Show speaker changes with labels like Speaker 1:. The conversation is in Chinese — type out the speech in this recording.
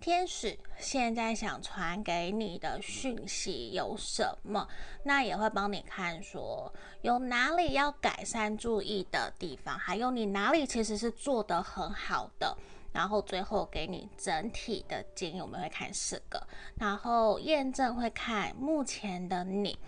Speaker 1: 天使现在想传给你的讯息有什么？那也会帮你看说有哪里要改善注意的地方还有你哪里其实是做得很好的。然后最后给你整体的建议我们会看四个。然后验证会看目前的你